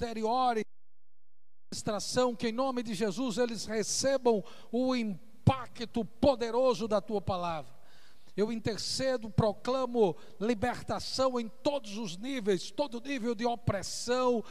interiores administração, que em nome de Jesus eles recebam o impacto poderoso da tua palavra. Eu intercedo, proclamo libertação em todos os níveis, todo nível de opressão,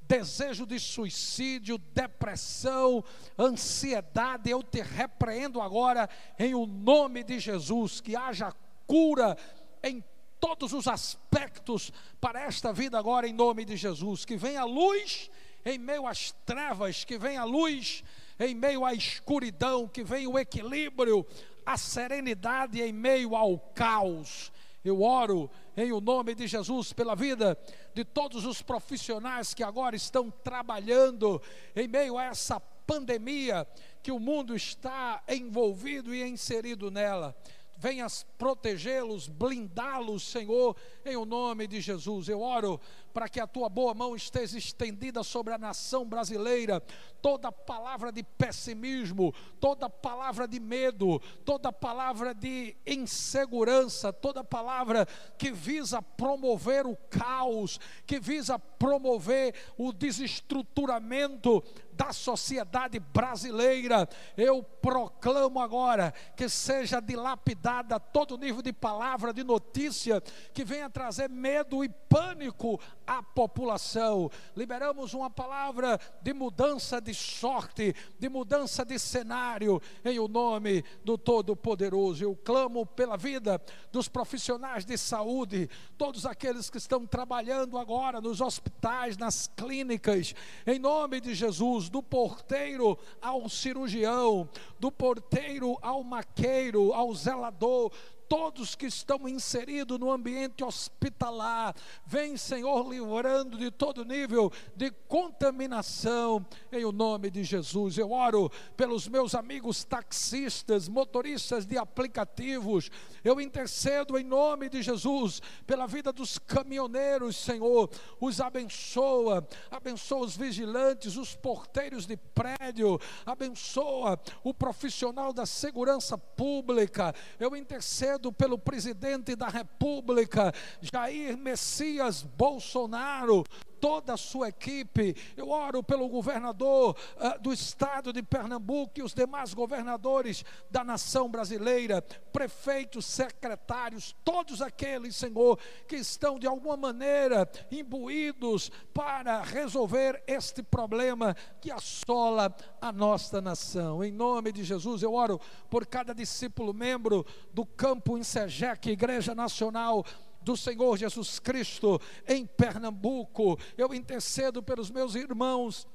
desejo de suicídio, depressão, ansiedade. Eu te repreendo agora em o nome de Jesus, que haja cura em todos os aspectos para esta vida agora em nome de Jesus, que venha luz em meio às trevas, que venha a luz, em meio à escuridão, que venha o equilíbrio, a serenidade em meio ao caos. Eu oro em o nome de Jesus pela vida de todos os profissionais que agora estão trabalhando em meio a essa pandemia que o mundo está envolvido e inserido nela venhas protegê-los, blindá-los, Senhor, em o nome de Jesus. Eu oro para que a tua boa mão esteja estendida sobre a nação brasileira. Toda palavra de pessimismo, toda palavra de medo, toda palavra de insegurança, toda palavra que visa promover o caos, que visa promover o desestruturamento da sociedade brasileira. Eu proclamo agora que seja dilapidada todo nível de palavra, de notícia que venha trazer medo e pânico à população. Liberamos uma palavra de mudança de sorte, de mudança de cenário, em o nome do Todo-Poderoso. Eu clamo pela vida dos profissionais de saúde, todos aqueles que estão trabalhando agora nos hospitais, nas clínicas, em nome de Jesus, do porteiro ao cirurgião, do porteiro ao maqueiro, ao zelador, todos que estão inseridos no ambiente hospitalar. Vem, Senhor, livrando de todo nível de contaminação, em o nome de Jesus. Eu oro pelos meus amigos taxistas, motoristas de aplicativos. Eu intercedo em nome de Jesus pela vida dos caminhoneiros, Senhor. Os abençoa, abençoa os vigilantes, os porteiros de prédio, abençoa o profissional da segurança pública. Eu intercedo pelo presidente da República, Jair Messias Bolsonaro, toda a sua equipe. Eu oro pelo governador uh, do estado de Pernambuco e os demais governadores da nação brasileira, prefeitos, secretários, todos aqueles, Senhor, que estão de alguma maneira imbuídos para resolver este problema que assola a nossa nação. Em nome de Jesus, eu oro por cada discípulo membro do campo Insegec, Igreja Nacional do Senhor Jesus Cristo em Pernambuco. Eu intercedo pelos meus irmãos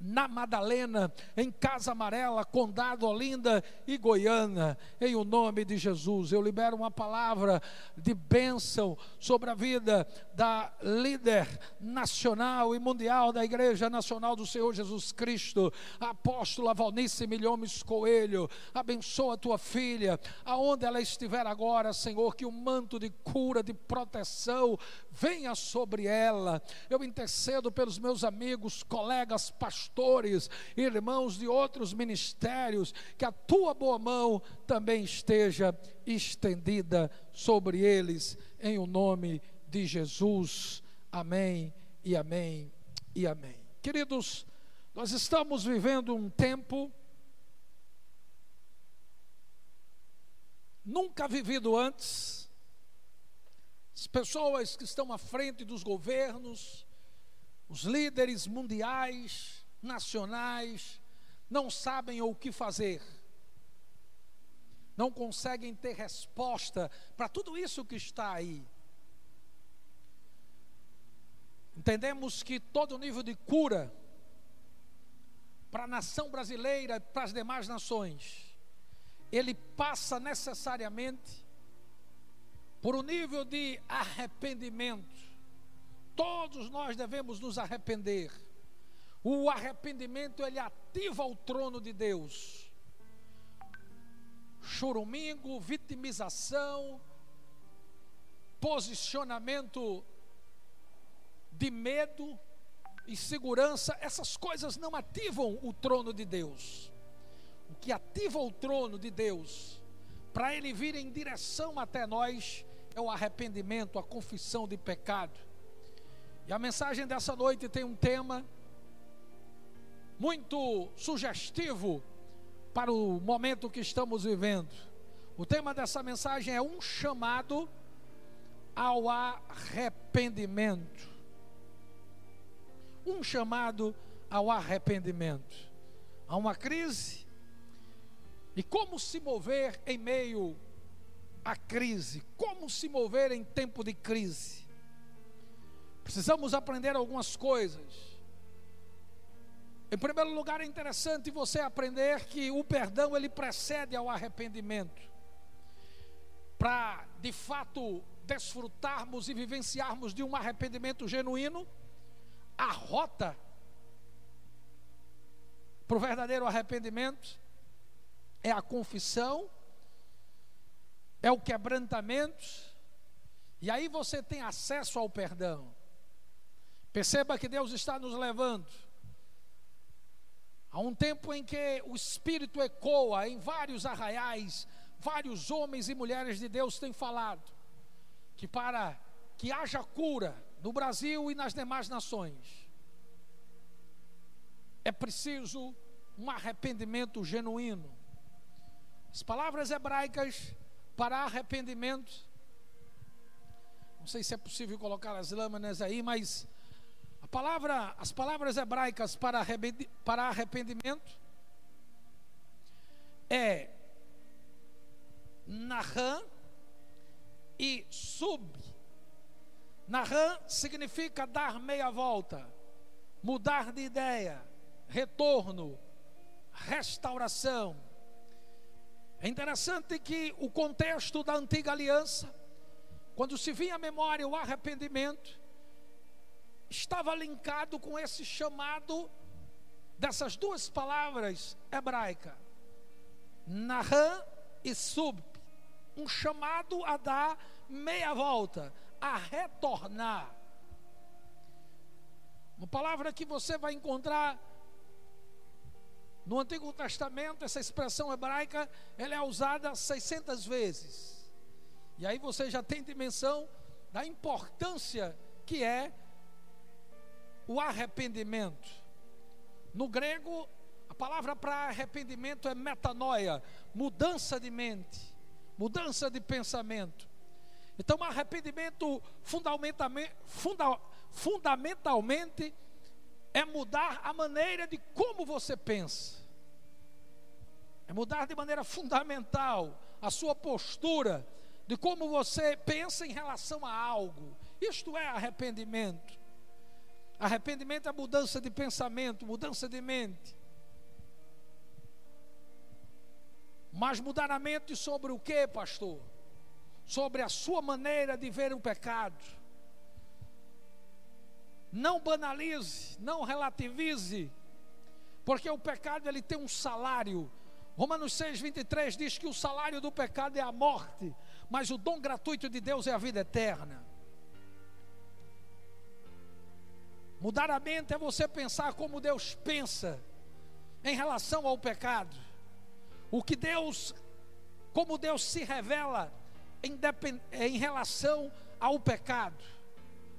na Madalena, em Casa Amarela, Condado Olinda e Goiânia, em o nome de Jesus. Eu libero uma palavra de bênção sobre a vida da líder nacional e mundial da Igreja Nacional do Senhor Jesus Cristo, a apóstola Valnice Milhomes Coelho. Abençoa a tua filha, aonde ela estiver agora, Senhor, que o manto de cura, de proteção venha sobre ela. Eu intercedo pelos meus amigos, colegas, pastores, irmãos de outros ministérios, que a tua boa mão também esteja estendida sobre eles, em o nome de Jesus. Amém e amém e amém. Queridos, nós estamos vivendo um tempo nunca vivido antes as pessoas que estão à frente dos governos, os líderes mundiais, nacionais, não sabem o que fazer, não conseguem ter resposta para tudo isso que está aí. Entendemos que todo nível de cura para a nação brasileira, para as demais nações, ele passa necessariamente por um nível de arrependimento. Todos nós devemos nos arrepender. O arrependimento ele ativa o trono de Deus. Chorumingo, vitimização, posicionamento de medo, insegurança, essas coisas não ativam o trono de Deus. O que ativa o trono de Deus, para ele vir em direção até nós, é o arrependimento, a confissão de pecado. E a mensagem dessa noite tem um tema muito sugestivo para o momento que estamos vivendo. O tema dessa mensagem é um chamado ao arrependimento. Um chamado ao arrependimento. Há uma crise. E como se mover em meio à crise? Como se mover em tempo de crise? Precisamos aprender algumas coisas. Em primeiro lugar, é interessante você aprender que o perdão ele precede ao arrependimento. Para, de fato, desfrutarmos e vivenciarmos de um arrependimento genuíno, a rota para o verdadeiro arrependimento é a confissão, é o quebrantamento, e aí você tem acesso ao perdão. Perceba que Deus está nos levando Há um tempo em que o Espírito ecoa em vários arraiais, vários homens e mulheres de Deus têm falado que para que haja cura no Brasil e nas demais nações, é preciso um arrependimento genuíno. As palavras hebraicas para arrependimento, não sei se é possível colocar as lâminas aí, mas palavra, as palavras hebraicas para arrependimento é Nahan e Sub. Nahan significa dar meia volta, mudar de ideia, retorno, restauração. É interessante que o contexto da antiga aliança, quando se vinha à memória o arrependimento, estava linkado com esse chamado dessas duas palavras hebraicas, Nahan e Sub, um chamado a dar meia volta, a retornar. Uma palavra que você vai encontrar no Antigo Testamento, essa expressão hebraica, ela é usada 600 vezes. E aí você já tem dimensão da importância que é o arrependimento. No grego, a palavra para arrependimento é metanoia, mudança de mente, mudança de pensamento. Então, arrependimento fundamentalmente, funda, fundamentalmente é mudar a maneira de como você pensa. É mudar de maneira fundamental a sua postura de como você pensa em relação a algo. Isto é arrependimento. Arrependimento é mudança de pensamento, mudança de mente. Mas mudar a mente sobre o que, pastor? Sobre a sua maneira de ver o pecado. Não banalize, não relativize, porque o pecado ele tem um salário. Romanos 6, 23 diz que o salário do pecado é a morte, mas o dom gratuito de Deus é a vida eterna. Mudar a mente é você pensar como Deus pensa em relação ao pecado. O que Deus, como Deus se revela em, em relação ao pecado.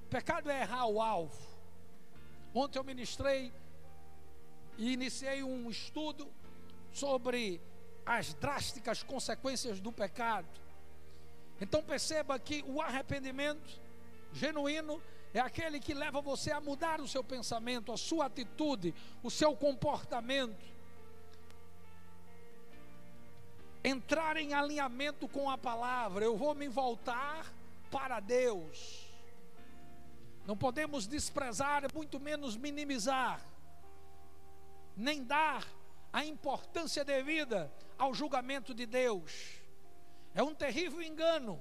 Pecado é errar o alvo. Ontem eu ministrei e iniciei um estudo sobre as drásticas consequências do pecado. Então perceba que o arrependimento genuíno é aquele que leva você a mudar o seu pensamento, a sua atitude, o seu comportamento. Entrar em alinhamento com a palavra, eu vou me voltar para Deus. Não podemos desprezar, muito menos minimizar, nem dar a importância devida ao julgamento de Deus. É um terrível engano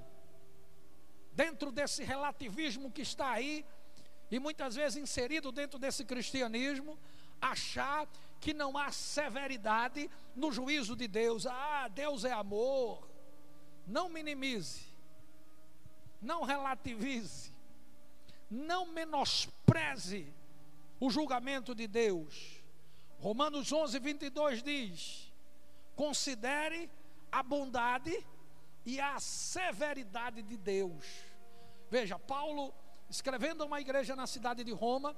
dentro desse relativismo que está aí, e muitas vezes inserido dentro desse cristianismo, achar que não há severidade no juízo de Deus. Ah, Deus é amor. Não minimize, não relativize, não menospreze o julgamento de Deus. Romanos 11, 22 diz: considere a bondade e a severidade de Deus Veja, Paulo escrevendo a uma igreja na cidade de Roma,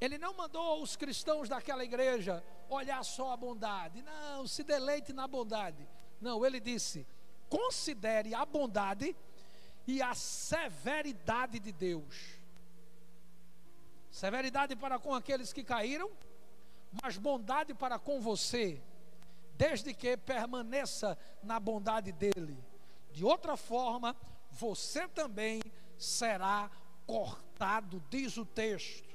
ele não mandou os cristãos daquela igreja olhar só a bondade, não, se deleite na bondade. Não, ele disse: considere a bondade e a severidade de Deus. Severidade para com aqueles que caíram, mas bondade para com você, desde que permaneça na bondade dele. De outra forma, você também será cortado, diz o texto.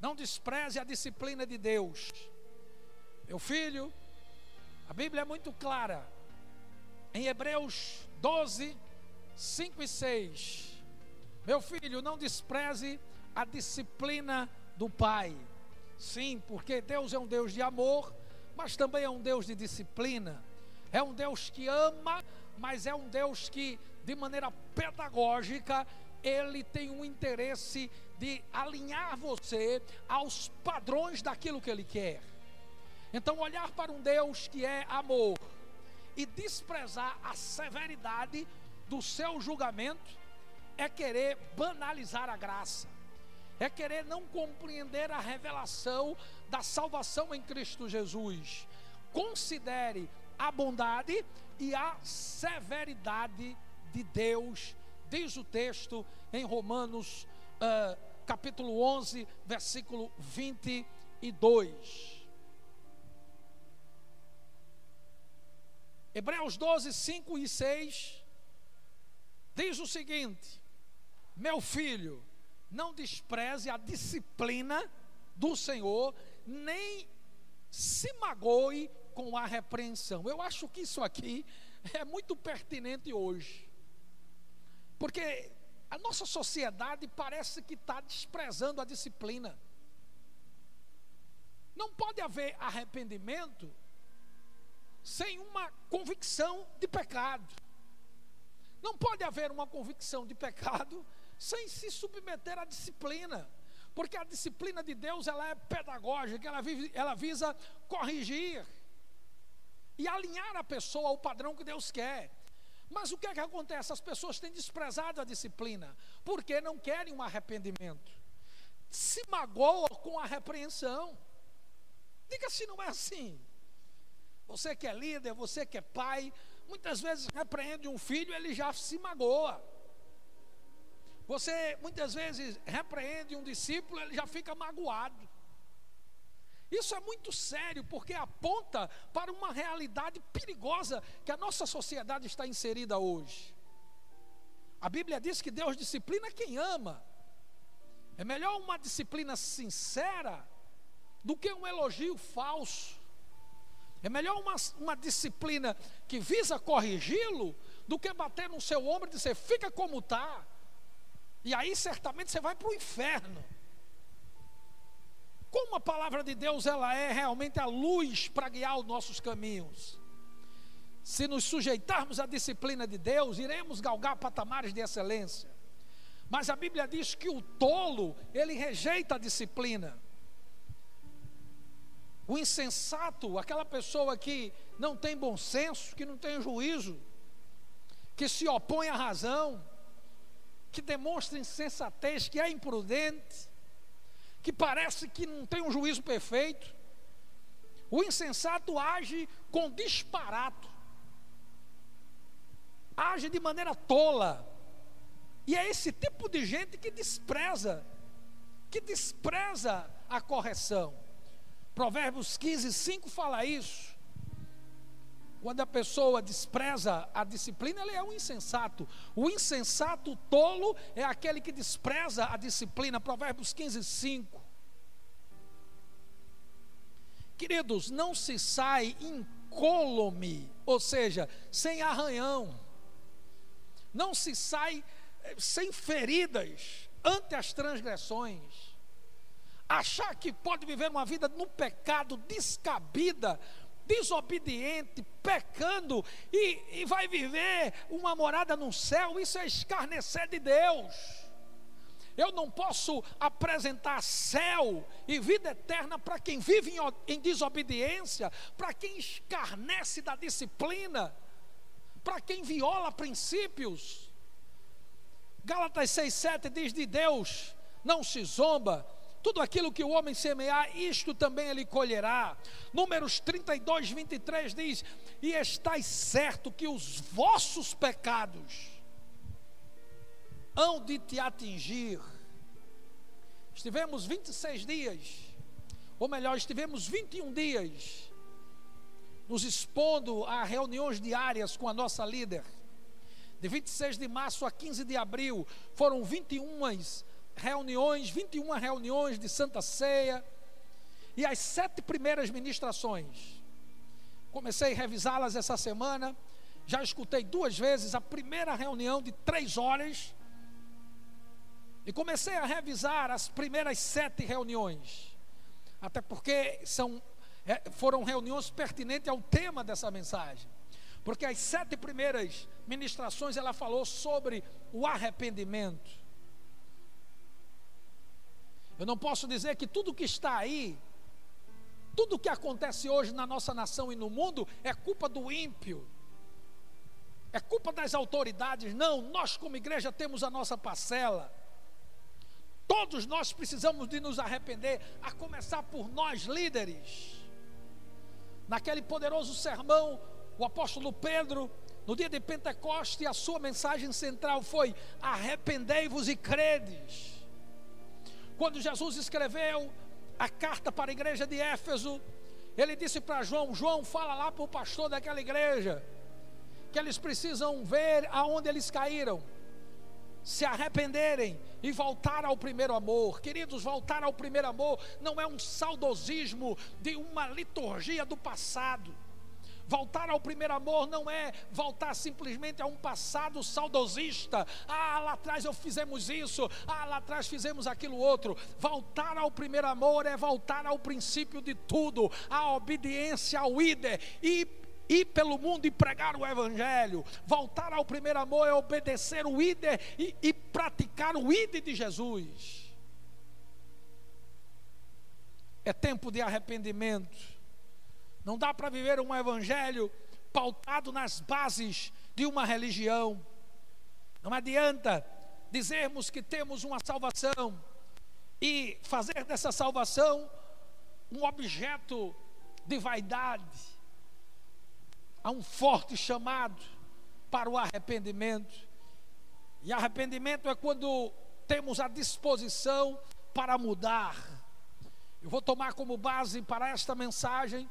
Não despreze a disciplina de Deus. Meu filho, a Bíblia é muito clara. Em Hebreus 12, 5 e 6. Meu filho, não despreze a disciplina do Pai. Sim, porque Deus é um Deus de amor, mas também é um Deus de disciplina. É um Deus que ama, mas é um Deus que, de maneira pedagógica, ele tem um interesse de alinhar você aos padrões daquilo que ele quer. Então, olhar para um Deus que é amor e desprezar a severidade do seu julgamento é querer banalizar a graça, é querer não compreender a revelação da salvação em Cristo Jesus. Considere a bondade e a severidade de Deus, diz o texto em Romanos uh, capítulo 11, versículo 22. Hebreus 12, 5 e 6 diz o seguinte: Meu filho, não despreze a disciplina do Senhor, nem se magoe com a repreensão. Eu acho que isso aqui é muito pertinente hoje, porque a nossa sociedade parece que está desprezando a disciplina. Não pode haver arrependimento sem uma convicção de pecado. Não pode haver uma convicção de pecado sem se submeter à disciplina. Porque a disciplina de Deus ela é pedagógica, ela, vive, ela visa corrigir e alinhar a pessoa ao padrão que Deus quer. Mas o que é que acontece? As pessoas têm desprezado a disciplina, porque não querem um arrependimento. Se magoam com a repreensão. Diga se não é assim. Você que é líder, você que é pai, muitas vezes repreende um filho, ele já se magoa. Você muitas vezes repreende um discípulo, ele já fica magoado. Isso é muito sério, porque aponta para uma realidade perigosa que a nossa sociedade está inserida hoje. A Bíblia diz que Deus disciplina quem ama. É melhor uma disciplina sincera do que um elogio falso. É melhor uma, uma disciplina que visa corrigi-lo do que bater no seu ombro e dizer, fica como está. E aí certamente você vai para o inferno. Como a palavra de Deus ela é realmente a luz para guiar os nossos caminhos. Se nos sujeitarmos à disciplina de Deus, iremos galgar patamares de excelência. Mas a Bíblia diz que o tolo, ele rejeita a disciplina. O insensato, aquela pessoa que não tem bom senso, que não tem juízo, que se opõe à razão, que demonstra insensatez, que é imprudente, que parece que não tem um juízo perfeito. O insensato age com disparato, age de maneira tola, e é esse tipo de gente que despreza, que despreza a correção. Provérbios 15, 5 fala isso. Quando a pessoa despreza a disciplina, ele é um insensato. O insensato tolo é aquele que despreza a disciplina. Provérbios 15, 5. Queridos, não se sai incólume, ou seja, sem arranhão. Não se sai eh, sem feridas ante as transgressões achar que pode viver uma vida no pecado descabida, desobediente, pecando e, e vai viver uma morada no céu, isso é escarnecer de Deus. Eu não posso apresentar céu e vida eterna para quem vive em, em desobediência, para quem escarnece da disciplina, para quem viola princípios. Gálatas 6,7 diz de Deus, não se zomba, tudo aquilo que o homem semear, isto também ele colherá. Números 32, 23 diz: E estáis certo que os vossos pecados hão de te atingir. Estivemos 26 dias, ou melhor, estivemos 21 dias, nos expondo a reuniões diárias com a nossa líder. De 26 de março a 15 de abril, foram 21 reuniões, 21 reuniões de Santa Ceia, e as sete primeiras ministrações. Comecei a revisá-las essa semana, já escutei duas vezes a primeira reunião de três horas, e comecei a revisar as primeiras sete reuniões, até porque são, é, foram reuniões pertinentes ao tema dessa mensagem. Porque as sete primeiras ministrações ela falou sobre o arrependimento. Eu não posso dizer que tudo que está aí, tudo que acontece hoje na nossa nação e no mundo é culpa do ímpio, é culpa das autoridades. Não, nós como igreja temos a nossa parcela. Todos nós precisamos de nos arrepender, a começar por nós líderes. Naquele poderoso sermão, o apóstolo Pedro, no dia de Pentecoste, a sua mensagem central foi: arrependei-vos e credes. Quando Jesus escreveu a carta para a igreja de Éfeso, ele disse para João: João, fala lá para o pastor daquela igreja, que eles precisam ver aonde eles caíram, se arrependerem e voltar ao primeiro amor. Queridos, voltar ao primeiro amor não é um saudosismo de uma liturgia do passado. Voltar ao primeiro amor não é voltar simplesmente a um passado saudosista. Ah, lá atrás eu fizemos isso. Ah, lá atrás fizemos aquilo outro. Voltar ao primeiro amor é voltar ao princípio de tudo, a obediência ao líder e ir pelo mundo e pregar o Evangelho. Voltar ao primeiro amor é obedecer o líder e, e praticar o líder de Jesus. É tempo de arrependimento. Não dá para viver um evangelho pautado nas bases de uma religião. Não adianta dizermos que temos uma salvação e fazer dessa salvação um objeto de vaidade. Há um forte chamado para o arrependimento. E arrependimento é quando temos a disposição para mudar. Eu vou tomar como base para esta mensagem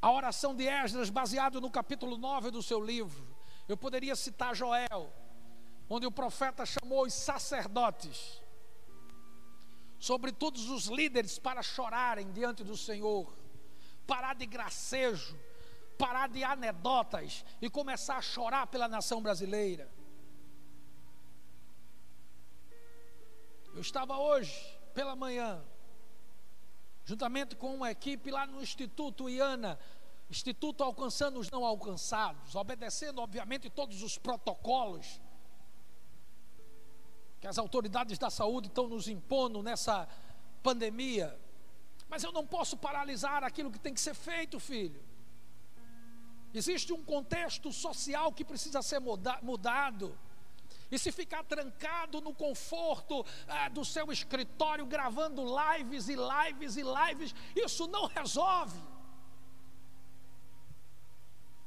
a oração de Esdras, baseado no capítulo 9 do seu livro. Eu poderia citar Joel, onde o profeta chamou os sacerdotes, sobre todos os líderes, para chorarem diante do Senhor, parar de gracejo, parar de anedotas e começar a chorar pela nação brasileira. Eu estava hoje, pela manhã, juntamente com uma equipe lá no Instituto IANA, Instituto Alcançando os Não Alcançados, obedecendo, obviamente, todos os protocolos que as autoridades da saúde estão nos impondo nessa pandemia. Mas eu não posso paralisar aquilo que tem que ser feito, filho. Existe um contexto social que precisa ser muda mudado. E se ficar trancado no conforto ah, do seu escritório, gravando lives e lives e lives, isso não resolve.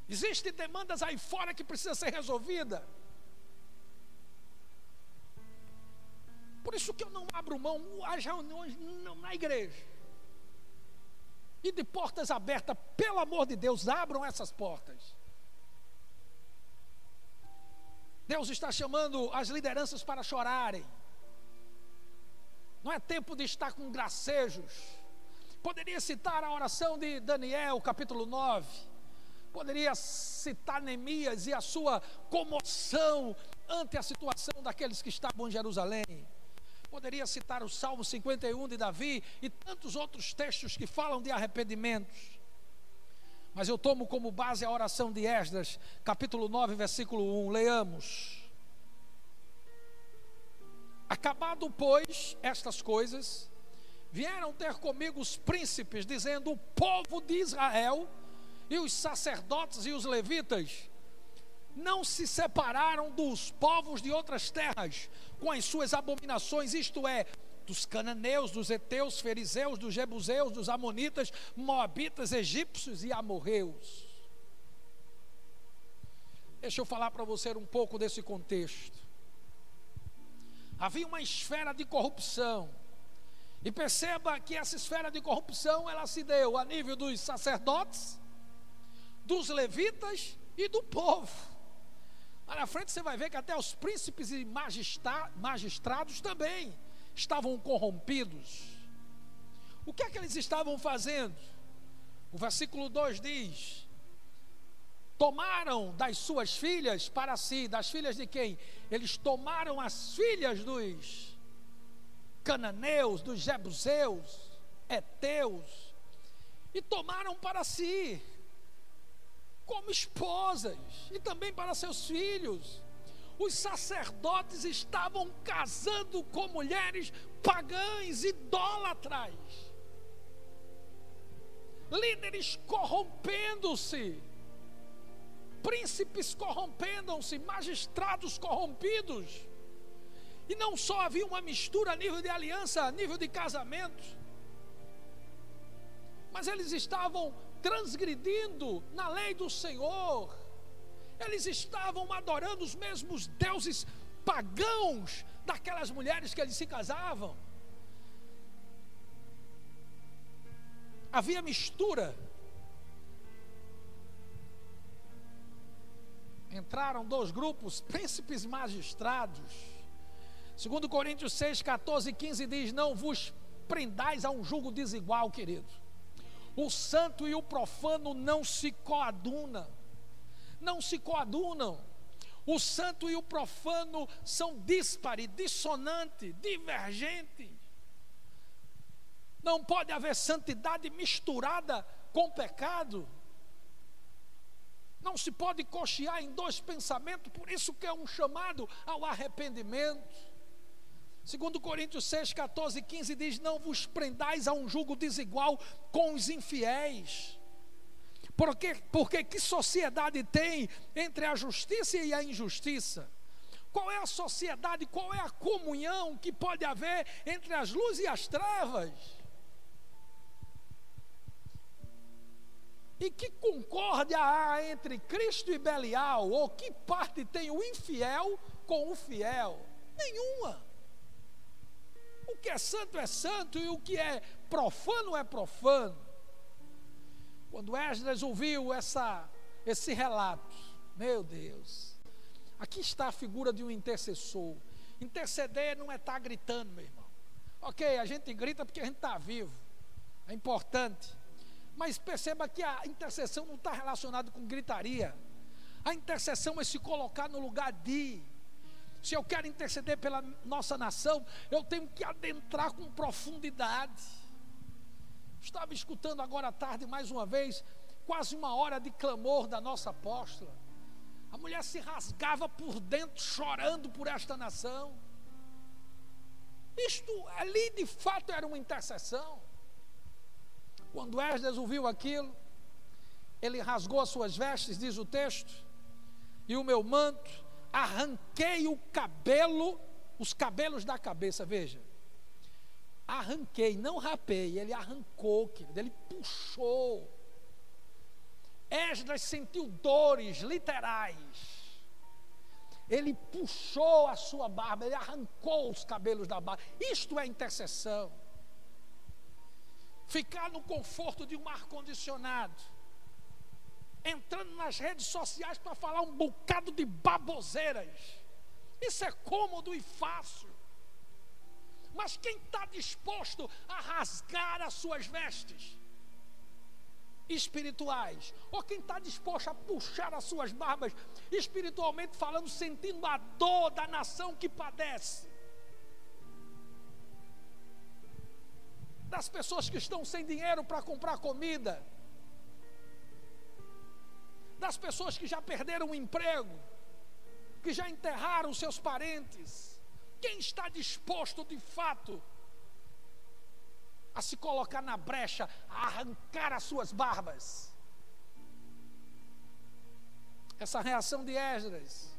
Existem demandas aí fora que precisa ser resolvida. Por isso que eu não abro mão as reuniões na igreja. E de portas abertas, pelo amor de Deus, abram essas portas. Deus está chamando as lideranças para chorarem. Não é tempo de estar com gracejos. Poderia citar a oração de Daniel, capítulo 9. Poderia citar Neemias e a sua comoção ante a situação daqueles que estavam em Jerusalém. Poderia citar o Salmo 51 de Davi e tantos outros textos que falam de arrependimentos. Mas eu tomo como base a oração de Esdras, capítulo 9, versículo 1. Leamos. Acabado, pois, estas coisas, vieram ter comigo os príncipes, dizendo: O povo de Israel e os sacerdotes e os levitas não se separaram dos povos de outras terras com as suas abominações, isto é, dos cananeus, dos heteus, fariseus, dos jebuseus, dos amonitas, moabitas, egípcios e amorreus. Deixa eu falar para você um pouco desse contexto. Havia uma esfera de corrupção. E perceba que essa esfera de corrupção ela se deu a nível dos sacerdotes, dos levitas e do povo. Lá na frente você vai ver que até os príncipes e magistrados também estavam corrompidos. O que é que eles estavam fazendo? O versículo 2 diz: Tomaram das suas filhas para si, das filhas de quem? Eles tomaram as filhas dos cananeus, dos jebuseus, heteus, e tomaram para si, como esposas, e também para seus filhos os sacerdotes estavam casando com mulheres pagãs, idólatras, líderes corrompendo-se, príncipes corrompendo-se, magistrados corrompidos. E não só havia uma mistura a nível de aliança, a nível de casamento, mas eles estavam transgredindo na lei do Senhor eles estavam adorando os mesmos deuses pagãos daquelas mulheres que eles se casavam. Havia mistura. Entraram dois grupos, príncipes magistrados. Segundo Coríntios 6, 14 e 15 diz: Não vos prendais a um julgo desigual, querido. O santo e o profano não se coadunam não se coadunam. O santo e o profano são díspare, dissonante, divergentes. Não pode haver santidade misturada com pecado. Não se pode cochear em dois pensamentos, por isso que é um chamado ao arrependimento. Segundo Coríntios 6, 14 e 15 diz: Não vos prendais a um jugo desigual com os infiéis. Porque, porque que sociedade tem entre a justiça e a injustiça? Qual é a sociedade, qual é a comunhão que pode haver entre as luzes e as trevas? E que concórdia há entre Cristo e Belial? Ou que parte tem o infiel com o fiel? Nenhuma. O que é santo é santo e o que é profano é profano. Quando Esdras ouviu essa, esse relato, meu Deus, aqui está a figura de um intercessor. Interceder não é estar tá gritando, meu irmão. Ok, a gente grita porque a gente está vivo, é importante. Mas perceba que a intercessão não está relacionada com gritaria. A intercessão é se colocar no lugar de. Se eu quero interceder pela nossa nação, eu tenho que adentrar com profundidade. Estava escutando agora à tarde mais uma vez, quase uma hora de clamor da nossa apóstola. A mulher se rasgava por dentro, chorando por esta nação. Isto ali de fato era uma intercessão. Quando Esdras ouviu aquilo, ele rasgou as suas vestes, diz o texto, e o meu manto, arranquei o cabelo, os cabelos da cabeça, veja arranquei, não rapei, ele arrancou, querido, ele puxou. Esdras sentiu dores literais. Ele puxou a sua barba, ele arrancou os cabelos da barba. Isto é intercessão. Ficar no conforto de um ar-condicionado, entrando nas redes sociais para falar um bocado de baboseiras. Isso é cômodo e fácil. Mas quem está disposto a rasgar as suas vestes espirituais, ou quem está disposto a puxar as suas barbas espiritualmente falando, sentindo a dor da nação que padece, das pessoas que estão sem dinheiro para comprar comida, das pessoas que já perderam o emprego, que já enterraram seus parentes quem está disposto de fato a se colocar na brecha, a arrancar as suas barbas? essa reação de Esdras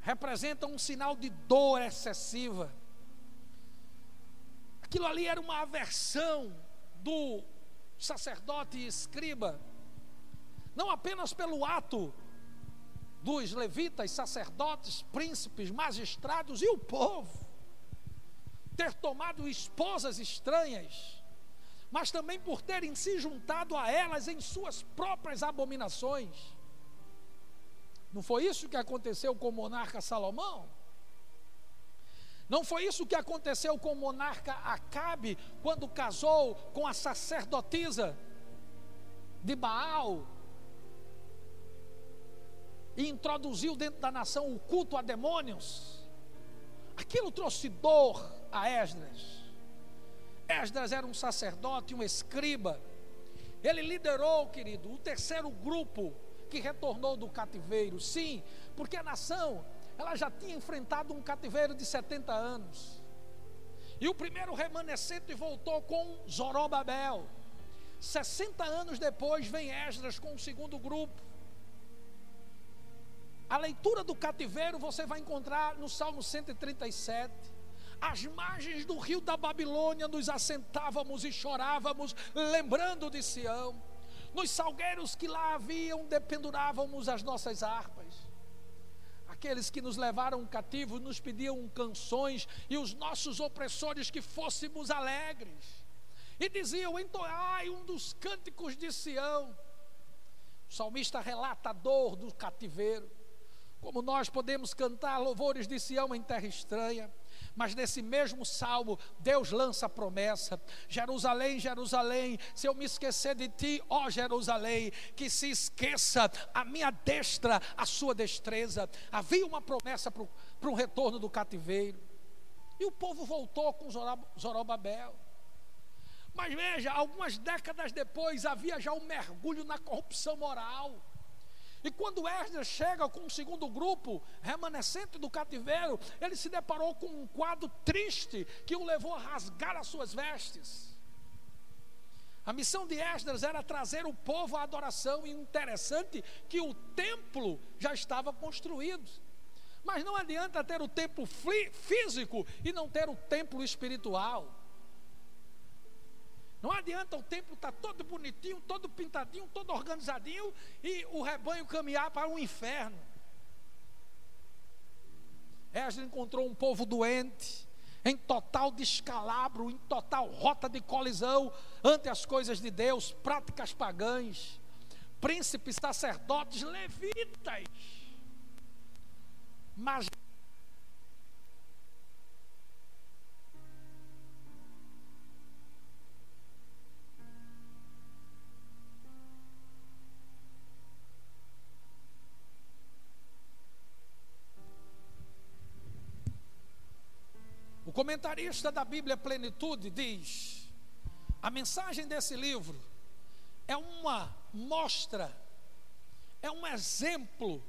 representa um sinal de dor excessiva. Aquilo ali era uma aversão do sacerdote e escriba, não apenas pelo ato dos levitas, sacerdotes, príncipes, magistrados e o povo ter tomado esposas estranhas, mas também por terem se juntado a elas em suas próprias abominações. Não foi isso que aconteceu com o monarca Salomão? Não foi isso que aconteceu com o monarca Acabe quando casou com a sacerdotisa de Baal e introduziu dentro da nação o culto a demônios? Aquilo trouxe dor a Esdras. Esdras era um sacerdote, um escriba. Ele liderou, querido, o terceiro grupo que retornou do cativeiro. Sim, porque a nação, ela já tinha enfrentado um cativeiro de 70 anos. E o primeiro remanescente voltou com Zorobabel. 60 anos depois vem Esdras com o segundo grupo. A leitura do cativeiro você vai encontrar no Salmo 137. Às margens do rio da Babilônia nos assentávamos e chorávamos, lembrando de Sião nos salgueiros que lá haviam, dependurávamos as nossas harpas. Aqueles que nos levaram cativos nos pediam canções e os nossos opressores que fôssemos alegres. E diziam: entoai um dos cânticos de Sião. O salmista relata a dor do cativeiro. Como nós podemos cantar louvores de Sião em terra estranha. Mas nesse mesmo salmo, Deus lança a promessa: Jerusalém, Jerusalém, se eu me esquecer de ti, ó Jerusalém, que se esqueça a minha destra, a sua destreza. Havia uma promessa para um retorno do cativeiro. E o povo voltou com Zorobabel. Mas veja, algumas décadas depois havia já um mergulho na corrupção moral. E quando Esdras chega com o segundo grupo, remanescente do cativeiro, ele se deparou com um quadro triste que o levou a rasgar as suas vestes. A missão de Esdras era trazer o povo à adoração, e interessante que o templo já estava construído. Mas não adianta ter o templo físico e não ter o templo espiritual. Não adianta o templo estar tá todo bonitinho, todo pintadinho, todo organizadinho e o rebanho caminhar para o um inferno. Esdras encontrou um povo doente, em total descalabro, em total rota de colisão ante as coisas de Deus, práticas pagãs, príncipes, sacerdotes, levitas, mas O comentarista da Bíblia Plenitude diz: a mensagem desse livro é uma mostra, é um exemplo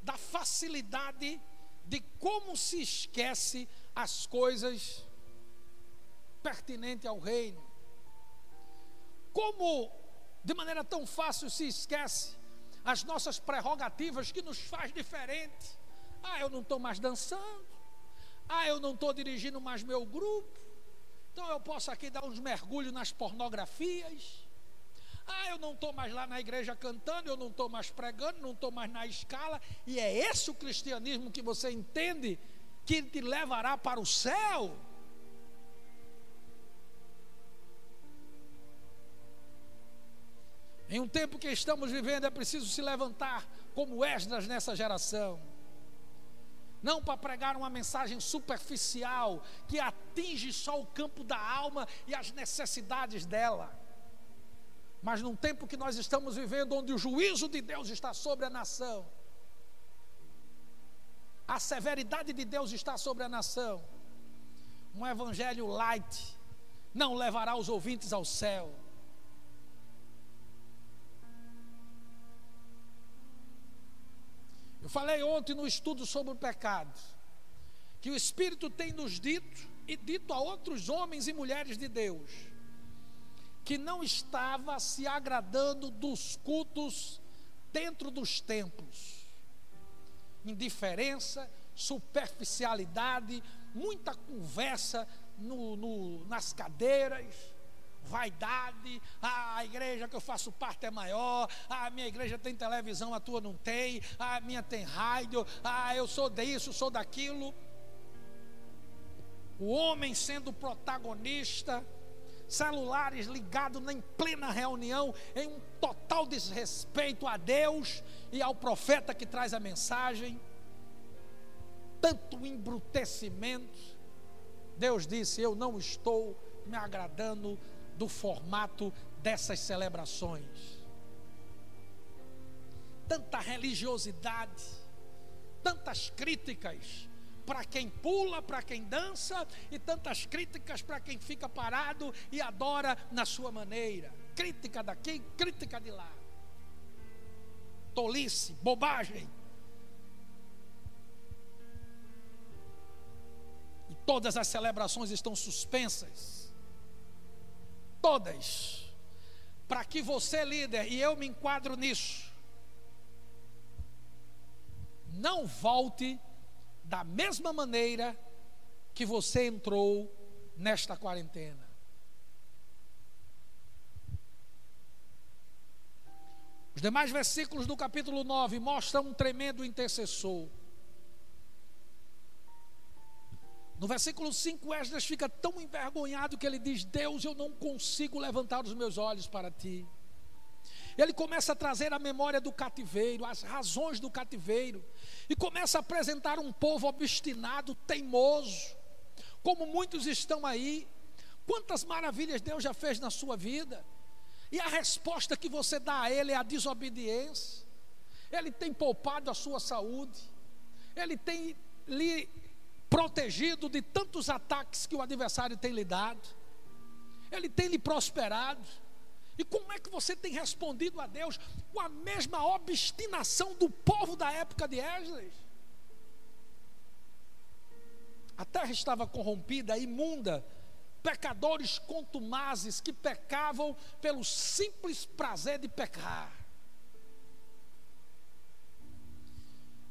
da facilidade de como se esquece as coisas pertinentes ao reino. Como de maneira tão fácil se esquece as nossas prerrogativas que nos faz diferente. Ah, eu não estou mais dançando. Ah, eu não estou dirigindo mais meu grupo. Então eu posso aqui dar uns mergulhos nas pornografias. Ah, eu não estou mais lá na igreja cantando, eu não estou mais pregando, não estou mais na escala. E é esse o cristianismo que você entende que te levará para o céu. Em um tempo que estamos vivendo, é preciso se levantar como Esdras nessa geração não para pregar uma mensagem superficial que atinge só o campo da alma e as necessidades dela. Mas num tempo que nós estamos vivendo, onde o juízo de Deus está sobre a nação, a severidade de Deus está sobre a nação, um evangelho light não levará os ouvintes ao céu. Eu falei ontem no estudo sobre o pecado, que o Espírito tem nos dito e dito a outros homens e mulheres de Deus, que não estava se agradando dos cultos dentro dos templos. Indiferença, superficialidade, muita conversa no, no, nas cadeiras, vaidade, ah, a igreja que eu faço parte é maior, ah, a minha igreja tem televisão, a tua não tem, ah, a minha tem rádio, ah, eu sou disso, sou daquilo. O homem sendo protagonista, celulares ligados em plena reunião, em um total desrespeito a Deus e ao profeta que traz a mensagem, tanto embrutecimento. Deus disse: Eu não estou me agradando do formato dessas celebrações. Tanta religiosidade, tantas críticas para quem pula, para quem dança, e tantas críticas para quem fica parado e adora na sua maneira. Crítica daqui, crítica de lá. Tolice, bobagem. E todas as celebrações estão suspensas todas, para que você, líder, e eu me enquadro nisso, não volte da mesma maneira que você entrou nesta quarentena. Os demais versículos do capítulo 9 mostram um tremendo intercessor. No versículo 5, Esdras fica tão envergonhado que ele diz: Deus, eu não consigo levantar os meus olhos para ti. Ele começa a trazer a memória do cativeiro, as razões do cativeiro, e começa a apresentar um povo obstinado, teimoso, como muitos estão aí. Quantas maravilhas Deus já fez na sua vida, e a resposta que você dá a Ele é a desobediência. Ele tem poupado a sua saúde, Ele tem lhe protegido de tantos ataques que o adversário tem lhe dado, ele tem lhe prosperado. E como é que você tem respondido a Deus com a mesma obstinação do povo da época de Esdras? A terra estava corrompida, imunda, pecadores contumazes que pecavam pelo simples prazer de pecar.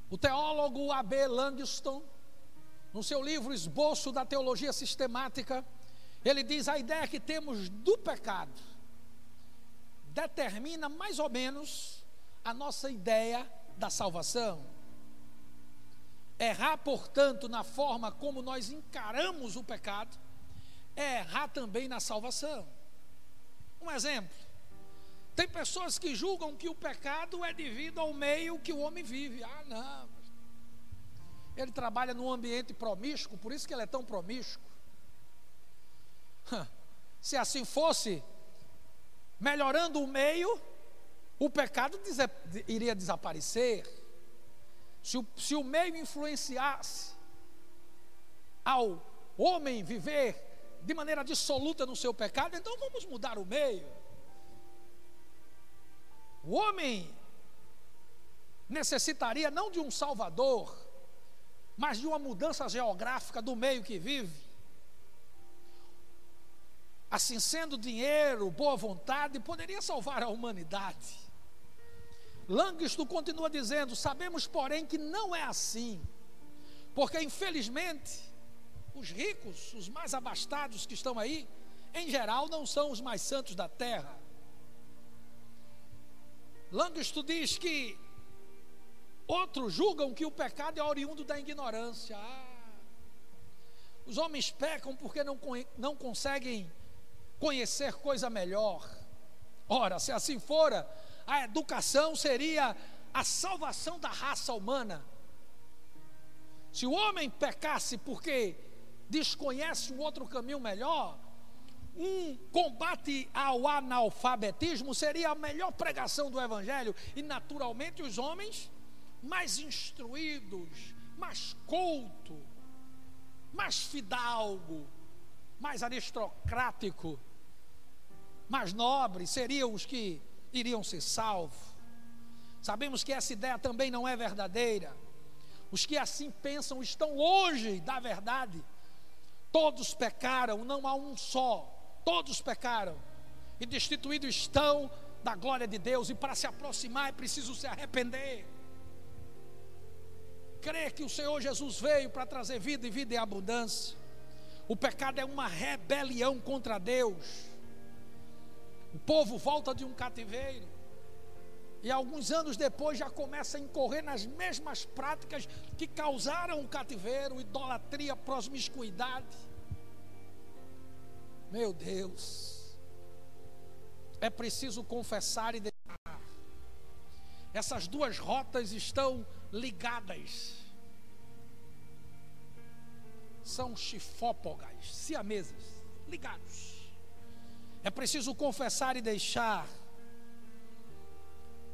O teólogo A.B. Langston no seu livro Esboço da Teologia Sistemática, ele diz: a ideia que temos do pecado determina mais ou menos a nossa ideia da salvação. Errar, portanto, na forma como nós encaramos o pecado, é errar também na salvação. Um exemplo: tem pessoas que julgam que o pecado é devido ao meio que o homem vive. Ah, não, ele trabalha num ambiente promíscuo, por isso que ele é tão promíscuo. Se assim fosse, melhorando o meio, o pecado iria desaparecer. Se o, se o meio influenciasse ao homem viver de maneira dissoluta no seu pecado, então vamos mudar o meio. O homem necessitaria não de um salvador, mas de uma mudança geográfica do meio que vive. Assim sendo, dinheiro, boa vontade poderia salvar a humanidade. Langston continua dizendo: sabemos, porém, que não é assim, porque infelizmente os ricos, os mais abastados que estão aí, em geral não são os mais santos da terra. Langston diz que Outros julgam que o pecado é oriundo da ignorância. Ah, os homens pecam porque não, não conseguem conhecer coisa melhor. Ora, se assim fora, a educação seria a salvação da raça humana. Se o homem pecasse porque desconhece um outro caminho melhor, um combate ao analfabetismo seria a melhor pregação do Evangelho, e naturalmente os homens mais instruídos, mais culto, mais fidalgo, mais aristocrático, mais nobre seriam os que iriam ser salvos. Sabemos que essa ideia também não é verdadeira. Os que assim pensam estão longe da verdade. Todos pecaram, não há um só. Todos pecaram e destituídos estão da glória de Deus, e para se aproximar é preciso se arrepender. Crer que o Senhor Jesus veio para trazer vida e vida em abundância. O pecado é uma rebelião contra Deus. O povo volta de um cativeiro. E alguns anos depois já começa a incorrer nas mesmas práticas que causaram o cativeiro, idolatria, promiscuidade. Meu Deus, é preciso confessar e deixar. Essas duas rotas estão ligadas. São chifópogas, siameses, ligados. É preciso confessar e deixar.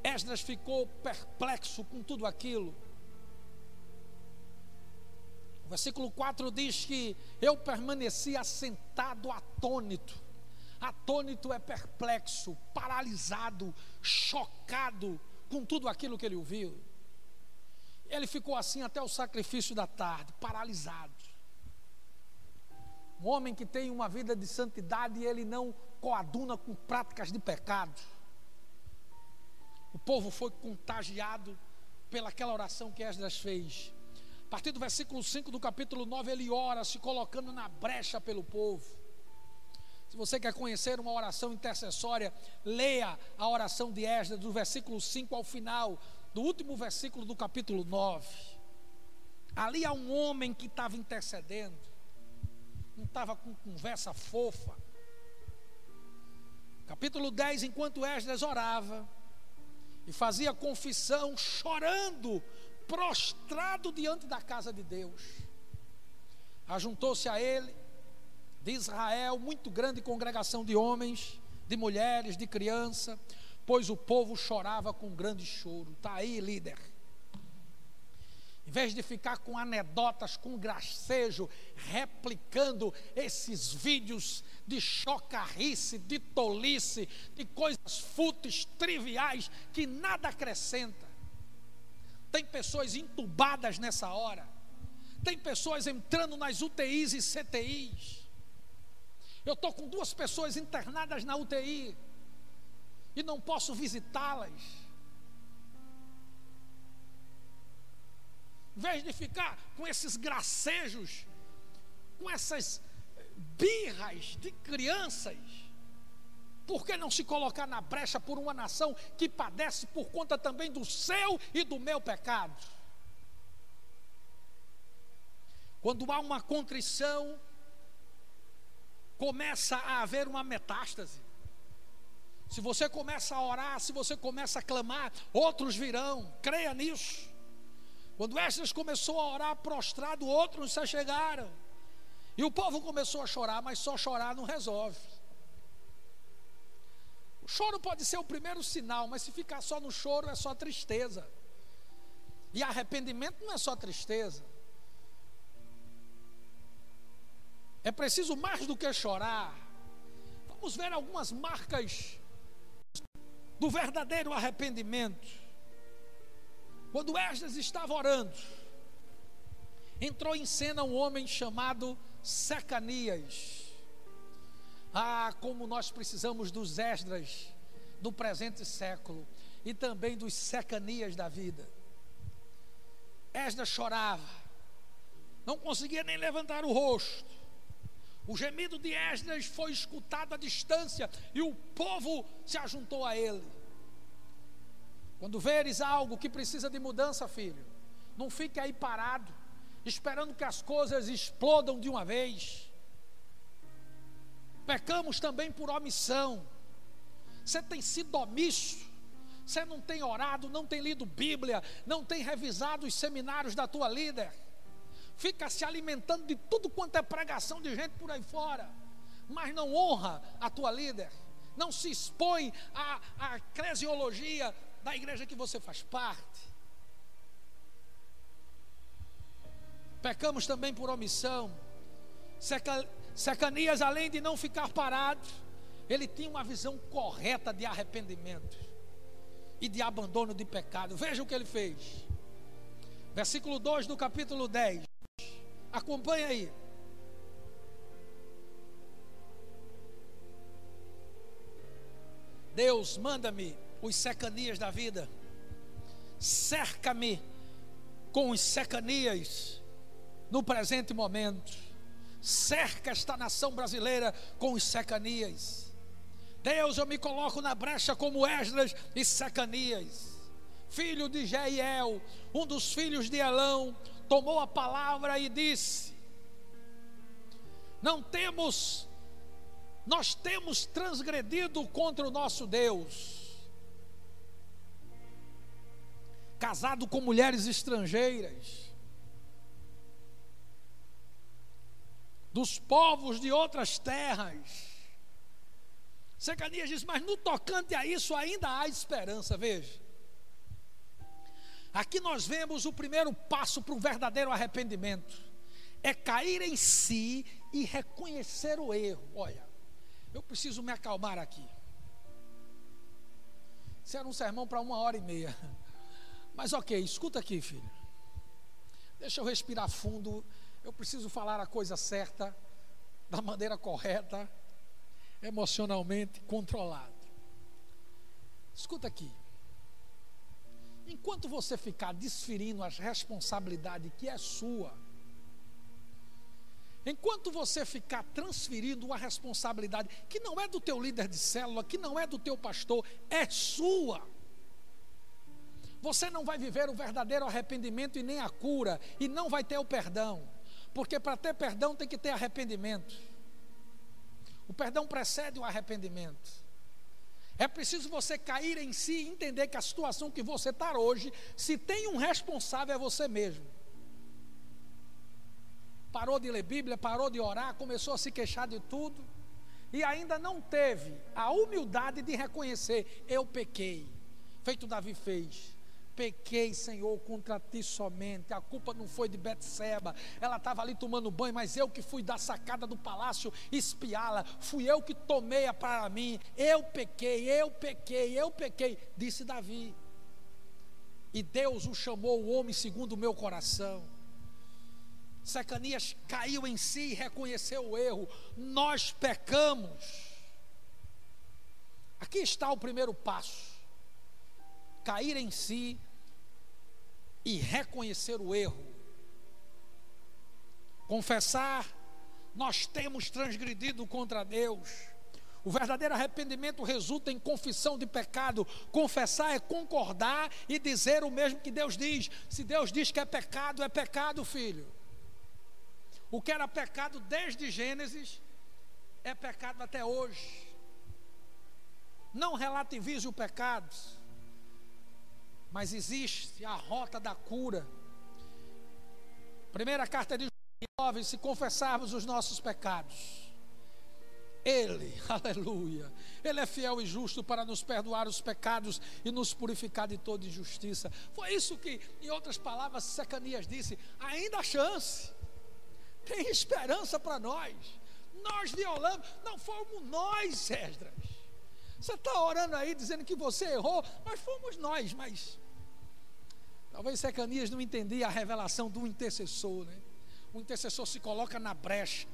Esdras ficou perplexo com tudo aquilo. O versículo 4 diz que eu permaneci assentado atônito. Atônito é perplexo, paralisado, chocado com tudo aquilo que ele ouviu. Ele ficou assim até o sacrifício da tarde, paralisado. Um homem que tem uma vida de santidade e ele não coaduna com práticas de pecado. O povo foi contagiado pelaquela oração que Esdras fez. A partir do versículo 5 do capítulo 9, ele ora se colocando na brecha pelo povo. Se você quer conhecer uma oração intercessória, leia a oração de Esdras, do versículo 5 ao final, do último versículo do capítulo 9. Ali há um homem que estava intercedendo, não estava com conversa fofa. Capítulo 10, enquanto Esdras orava, e fazia confissão, chorando, prostrado diante da casa de Deus. Ajuntou-se a ele, de Israel, muito grande congregação de homens, de mulheres, de criança, pois o povo chorava com grande choro. Está aí, líder. Em vez de ficar com anedotas, com gracejo, replicando esses vídeos de chocarrice, de tolice, de coisas fúteis, triviais, que nada acrescenta. Tem pessoas entubadas nessa hora. Tem pessoas entrando nas UTIs e CTIs. Eu estou com duas pessoas internadas na UTI e não posso visitá-las. Em vez de ficar com esses gracejos, com essas birras de crianças, por que não se colocar na brecha por uma nação que padece por conta também do seu e do meu pecado? Quando há uma contrição, começa a haver uma metástase. Se você começa a orar, se você começa a clamar, outros virão, creia nisso. Quando Esdras começou a orar prostrado, outros se chegaram. E o povo começou a chorar, mas só chorar não resolve. O choro pode ser o primeiro sinal, mas se ficar só no choro é só tristeza. E arrependimento não é só tristeza. É preciso mais do que chorar. Vamos ver algumas marcas do verdadeiro arrependimento. Quando Esdras estava orando, entrou em cena um homem chamado Secanias. Ah, como nós precisamos dos Esdras do presente século e também dos Secanias da vida. Esdras chorava, não conseguia nem levantar o rosto. O gemido de Esdras foi escutado à distância e o povo se ajuntou a ele. Quando veres algo que precisa de mudança, filho, não fique aí parado esperando que as coisas explodam de uma vez. Pecamos também por omissão. Você tem sido omisso. Você não tem orado, não tem lido Bíblia, não tem revisado os seminários da tua líder. Fica se alimentando de tudo quanto é pregação de gente por aí fora, mas não honra a tua líder, não se expõe à, à eclesiologia da igreja que você faz parte. Pecamos também por omissão. Secanias, além de não ficar parado, ele tinha uma visão correta de arrependimento e de abandono de pecado. Veja o que ele fez. Versículo 2 do capítulo 10. Acompanhe aí. Deus, manda-me os secanias da vida, cerca-me com os secanias no presente momento, cerca esta nação brasileira com os secanias. Deus, eu me coloco na brecha como Esdras e Secanias, filho de Jeiel, um dos filhos de Elão, tomou a palavra e disse: Não temos, nós temos transgredido contra o nosso Deus, casado com mulheres estrangeiras, dos povos de outras terras, Secanias diz: Mas no tocante a isso ainda há esperança. Veja. Aqui nós vemos o primeiro passo para o verdadeiro arrependimento: é cair em si e reconhecer o erro. Olha, eu preciso me acalmar aqui. Isso era um sermão para uma hora e meia. Mas ok, escuta aqui, filho. Deixa eu respirar fundo. Eu preciso falar a coisa certa, da maneira correta emocionalmente controlado. Escuta aqui. Enquanto você ficar desferindo as responsabilidades que é sua, enquanto você ficar transferindo uma responsabilidade que não é do teu líder de célula, que não é do teu pastor, é sua. Você não vai viver o verdadeiro arrependimento e nem a cura, e não vai ter o perdão, porque para ter perdão tem que ter arrependimento. O perdão precede o arrependimento. É preciso você cair em si e entender que a situação que você está hoje, se tem um responsável, é você mesmo. Parou de ler Bíblia, parou de orar, começou a se queixar de tudo, e ainda não teve a humildade de reconhecer: eu pequei, feito Davi fez. Pequei, Senhor, contra ti somente. A culpa não foi de Betseba. Ela estava ali tomando banho, mas eu que fui da sacada do palácio espiá-la. Fui eu que tomei-a para mim. Eu pequei, eu pequei, eu pequei, disse Davi. E Deus o chamou o homem segundo o meu coração. Secanias caiu em si e reconheceu o erro. Nós pecamos. Aqui está o primeiro passo cair em si e reconhecer o erro. Confessar, nós temos transgredido contra Deus. O verdadeiro arrependimento resulta em confissão de pecado. Confessar é concordar e dizer o mesmo que Deus diz. Se Deus diz que é pecado, é pecado, filho. O que era pecado desde Gênesis é pecado até hoje. Não relativize o pecado mas existe a rota da cura. Primeira carta de 9: se confessarmos os nossos pecados, Ele, aleluia, Ele é fiel e justo para nos perdoar os pecados e nos purificar de toda injustiça. Foi isso que, em outras palavras, Secanias disse: ainda há chance, tem esperança para nós. Nós violamos, não fomos nós, Esdras. Você está orando aí dizendo que você errou, mas fomos nós, mas Talvez Secanias não entendia a revelação do intercessor, né? O intercessor se coloca na brecha.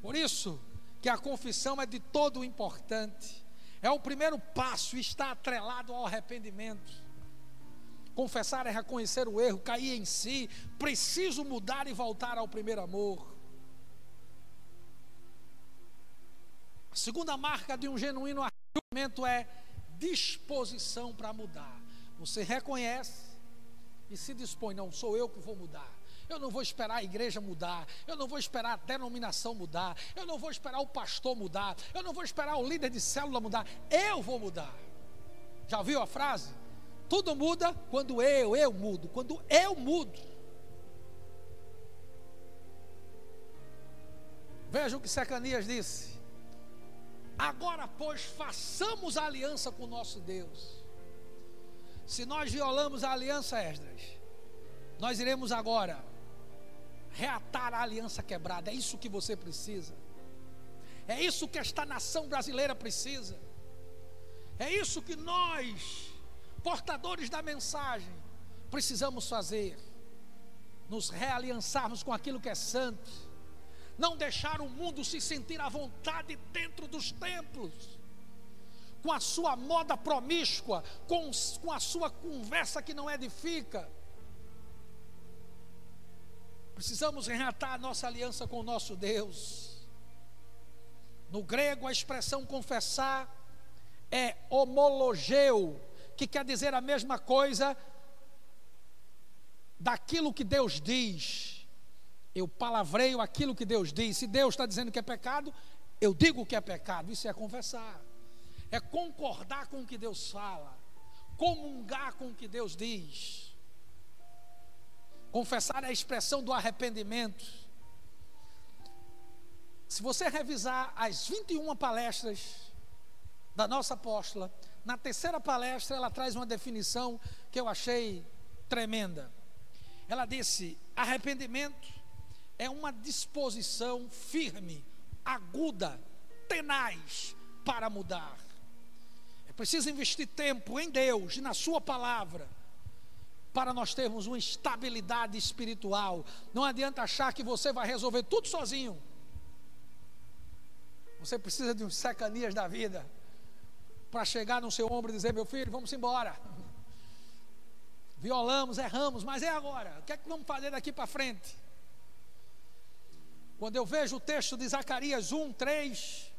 Por isso que a confissão é de todo importante. É o primeiro passo, está atrelado ao arrependimento. Confessar é reconhecer o erro, cair em si, preciso mudar e voltar ao primeiro amor. A segunda marca de um genuíno arrependimento é disposição para mudar. Você reconhece e se dispõe, não sou eu que vou mudar. Eu não vou esperar a igreja mudar, eu não vou esperar a denominação mudar, eu não vou esperar o pastor mudar, eu não vou esperar o líder de célula mudar, eu vou mudar. Já ouviu a frase? Tudo muda quando eu, eu mudo, quando eu mudo. Veja o que Secanias disse. Agora, pois, façamos aliança com o nosso Deus. Se nós violamos a aliança, Esdras, nós iremos agora reatar a aliança quebrada. É isso que você precisa. É isso que esta nação brasileira precisa. É isso que nós, portadores da mensagem, precisamos fazer. Nos realiançarmos com aquilo que é santo não deixar o mundo se sentir à vontade dentro dos templos, com a sua moda promíscua, com, com a sua conversa que não edifica. Precisamos reatar a nossa aliança com o nosso Deus. No grego, a expressão confessar é homologeu, que quer dizer a mesma coisa daquilo que Deus diz. Eu palavreio aquilo que Deus diz. Se Deus está dizendo que é pecado, eu digo que é pecado. Isso é confessar. É concordar com o que Deus fala. Comungar com o que Deus diz. Confessar é a expressão do arrependimento. Se você revisar as 21 palestras da nossa apóstola, na terceira palestra ela traz uma definição que eu achei tremenda. Ela disse: arrependimento é uma disposição firme, aguda, tenaz para mudar. É preciso investir tempo em Deus e na Sua palavra para nós termos uma estabilidade espiritual. Não adianta achar que você vai resolver tudo sozinho. Você precisa de uns secanias da vida para chegar no seu ombro e dizer: Meu filho, vamos embora violamos, erramos, mas é agora. O que é que vamos fazer daqui para frente? Quando eu vejo o texto de Zacarias 1, 3,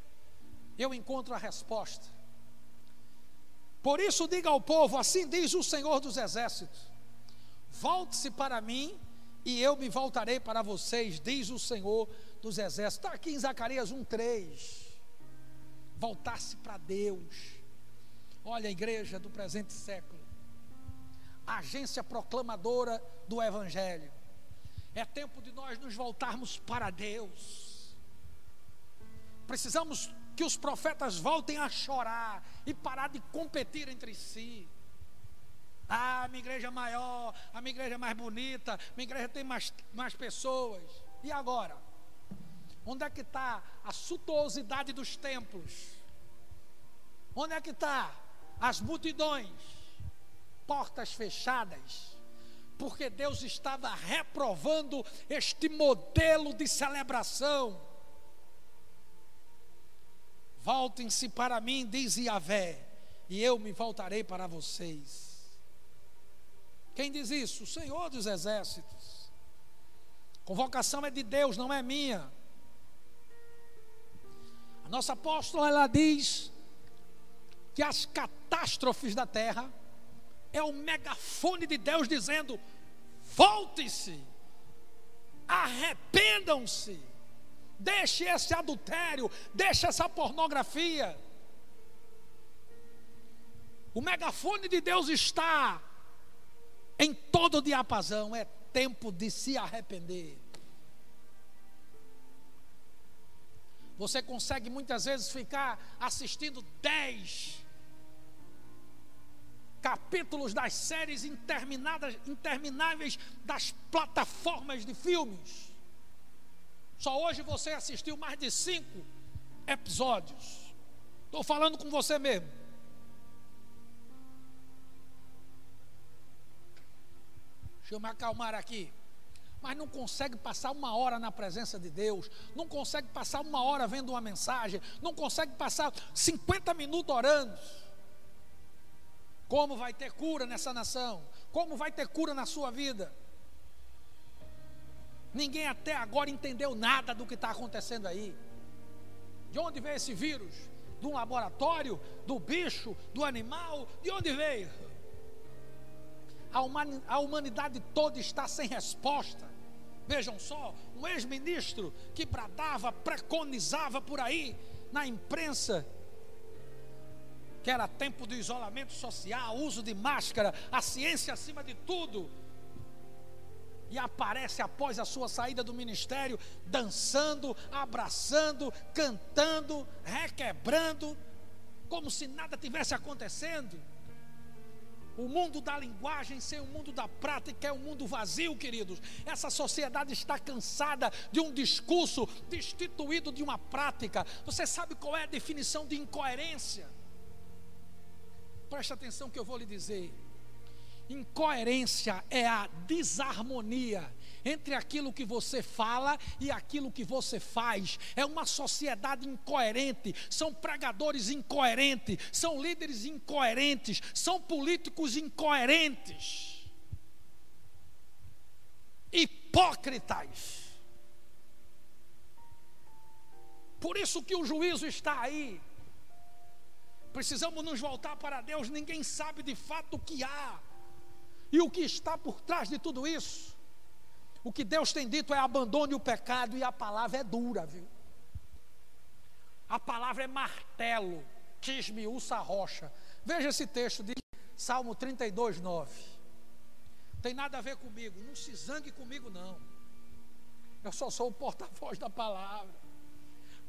eu encontro a resposta. Por isso, diga ao povo: assim diz o Senhor dos Exércitos: volte-se para mim e eu me voltarei para vocês, diz o Senhor dos Exércitos. Está aqui em Zacarias 1, 3. Voltar-se para Deus. Olha a igreja do presente século agência proclamadora do Evangelho. É tempo de nós nos voltarmos para Deus. Precisamos que os profetas voltem a chorar e parar de competir entre si. Ah, minha igreja é maior, a minha igreja é mais bonita, minha igreja tem mais, mais pessoas. E agora? Onde é que está a suntuosidade dos templos? Onde é que está as multidões? portas fechadas, porque Deus estava reprovando este modelo de celebração. Voltem-se para mim, diz Yahvé, e eu me voltarei para vocês. Quem diz isso? O Senhor dos Exércitos. Convocação é de Deus, não é minha. A nossa apóstola ela diz que as catástrofes da terra é o megafone de Deus dizendo: volte-se, arrependam-se, deixe esse adultério, deixe essa pornografia. O megafone de Deus está em todo o diapasão, é tempo de se arrepender. Você consegue muitas vezes ficar assistindo dez capítulos das séries intermináveis das plataformas de filmes. Só hoje você assistiu mais de cinco episódios. Estou falando com você mesmo. Deixa eu me acalmar aqui. Mas não consegue passar uma hora na presença de Deus, não consegue passar uma hora vendo uma mensagem, não consegue passar 50 minutos orando. Como vai ter cura nessa nação? Como vai ter cura na sua vida? Ninguém até agora entendeu nada do que está acontecendo aí. De onde veio esse vírus? De um laboratório? Do bicho? Do animal? De onde veio? A, humanidade toda está sem resposta. Vejam só, um ex-ministro que bradava, preconizava por aí na imprensa que era tempo do isolamento social, uso de máscara, a ciência acima de tudo. E aparece após a sua saída do ministério, dançando, abraçando, cantando, requebrando, como se nada tivesse acontecendo. O mundo da linguagem sem o mundo da prática é um mundo vazio, queridos. Essa sociedade está cansada de um discurso destituído de uma prática. Você sabe qual é a definição de incoerência? Preste atenção que eu vou lhe dizer. Incoerência é a desarmonia entre aquilo que você fala e aquilo que você faz. É uma sociedade incoerente, são pregadores incoerentes, são líderes incoerentes, são políticos incoerentes, hipócritas. Por isso que o juízo está aí. Precisamos nos voltar para Deus, ninguém sabe de fato o que há e o que está por trás de tudo isso. O que Deus tem dito é abandone o pecado e a palavra é dura, viu? A palavra é martelo, quisme usa rocha. Veja esse texto de Salmo 32, 9. Tem nada a ver comigo, não se zangue comigo, não. Eu só sou o porta-voz da palavra.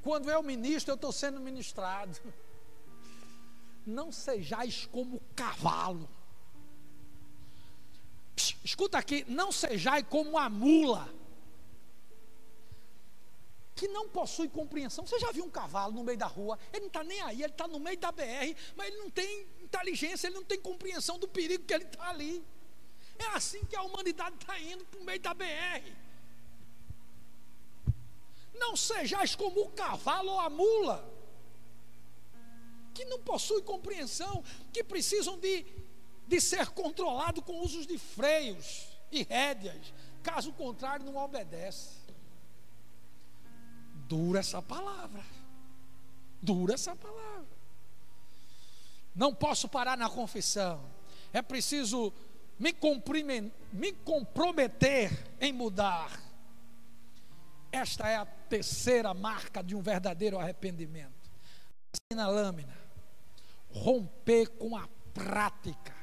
Quando eu ministro, eu estou sendo ministrado. Não sejais como cavalo escuta aqui, não sejai como a mula que não possui compreensão. Você já viu um cavalo no meio da rua? Ele não está nem aí, ele está no meio da BR, mas ele não tem inteligência, ele não tem compreensão do perigo que ele está ali. É assim que a humanidade está indo para o meio da BR. Não sejais como o cavalo ou a mula, que não possui compreensão, que precisam de de ser controlado com usos de freios e rédeas. Caso contrário, não obedece. Dura essa palavra. Dura essa palavra. Não posso parar na confissão. É preciso me, me comprometer em mudar. Esta é a terceira marca de um verdadeiro arrependimento. Assim na lâmina, romper com a prática.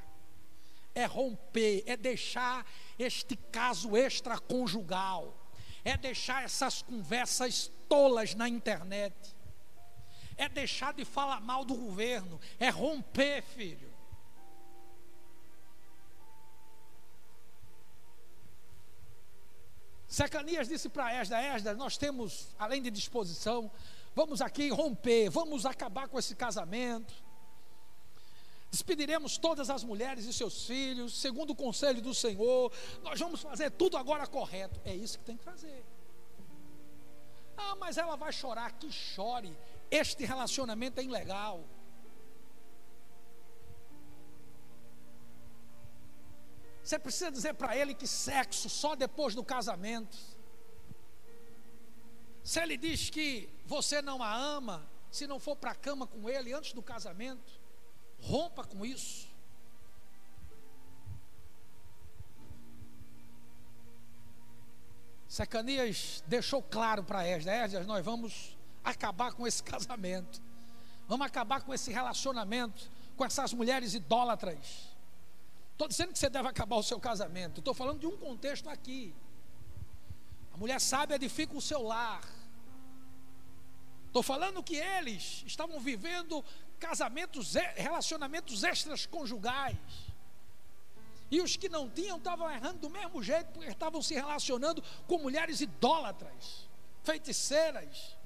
É romper, é deixar este caso extraconjugal, é deixar essas conversas tolas na internet, é deixar de falar mal do governo, é romper, filho. Secanias disse para Esda: Esda, nós temos, além de disposição, vamos aqui romper, vamos acabar com esse casamento Despediremos todas as mulheres e seus filhos, segundo o conselho do Senhor. Nós vamos fazer tudo agora correto. É isso que tem que fazer. Ah, mas ela vai chorar. Que chore. Este relacionamento é ilegal. Você precisa dizer para ele que sexo só depois do casamento. Se ele diz que você não a ama, se não for para a cama com ele antes do casamento, Rompa com isso. Secanias deixou claro para Esdras: Esdras, nós vamos acabar com esse casamento, vamos acabar com esse relacionamento com essas mulheres idólatras. Estou dizendo que você deve acabar o seu casamento, estou falando de um contexto aqui. A mulher sábia edifica o seu lar. Estou falando que eles estavam vivendo casamentos, relacionamentos extras conjugais. E os que não tinham estavam errando do mesmo jeito, porque estavam se relacionando com mulheres idólatras, feiticeiras.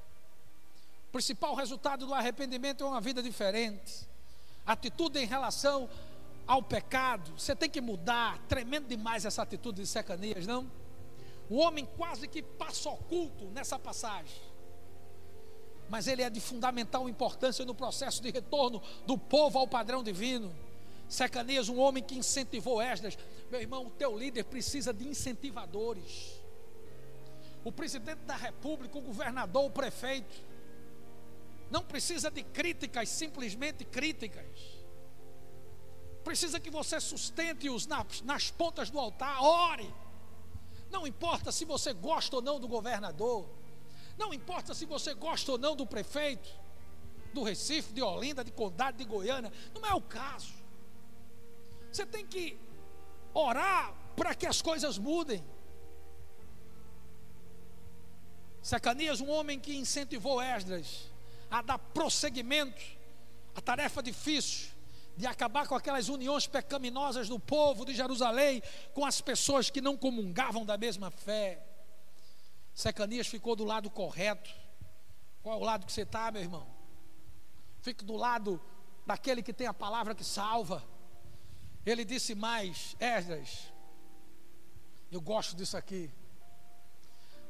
O principal resultado do arrependimento é uma vida diferente. Atitude em relação ao pecado, você tem que mudar. Tremendo demais essa atitude de secanias, não? O homem quase que passa oculto nessa passagem mas ele é de fundamental importância no processo de retorno do povo ao padrão divino. Secanias, um homem que incentivou Esdras, meu irmão, o teu líder precisa de incentivadores. O presidente da república, o governador, o prefeito, não precisa de críticas, simplesmente críticas. Precisa que você sustente-os nas, nas pontas do altar, ore. Não importa se você gosta ou não do governador, não importa se você gosta ou não do prefeito, do Recife, de Olinda, de Condado, de Goiânia, não é o caso. Você tem que orar para que as coisas mudem. Sacanias, um homem que incentivou Esdras a dar prosseguimento à tarefa difícil de acabar com aquelas uniões pecaminosas do povo de Jerusalém com as pessoas que não comungavam da mesma fé. Secanias ficou do lado correto. Qual é o lado que você está, meu irmão? Fique do lado daquele que tem a palavra que salva. Ele disse mais, Esdras, eu gosto disso aqui.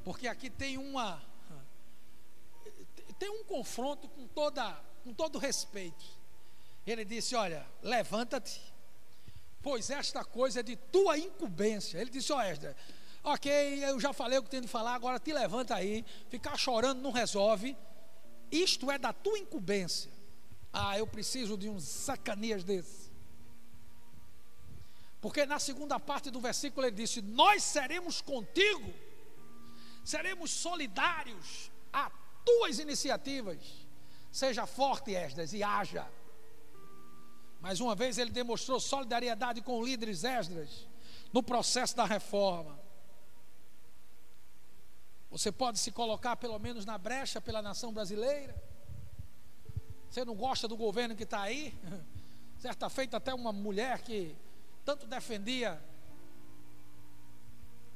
Porque aqui tem uma tem um confronto com toda com todo respeito. Ele disse: "Olha, levanta-te, pois esta coisa é de tua incumbência". Ele disse: "Ó, oh, Esdras, OK, eu já falei o que tenho de falar, agora te levanta aí, ficar chorando não resolve. Isto é da tua incumbência. Ah, eu preciso de uns sacanias desses. Porque na segunda parte do versículo ele disse: Nós seremos contigo, seremos solidários a tuas iniciativas. Seja forte, Esdras, e haja. Mais uma vez ele demonstrou solidariedade com líderes Esdras no processo da reforma. Você pode se colocar pelo menos na brecha pela nação brasileira. Você não gosta do governo que está aí? Certa feita até uma mulher que tanto defendia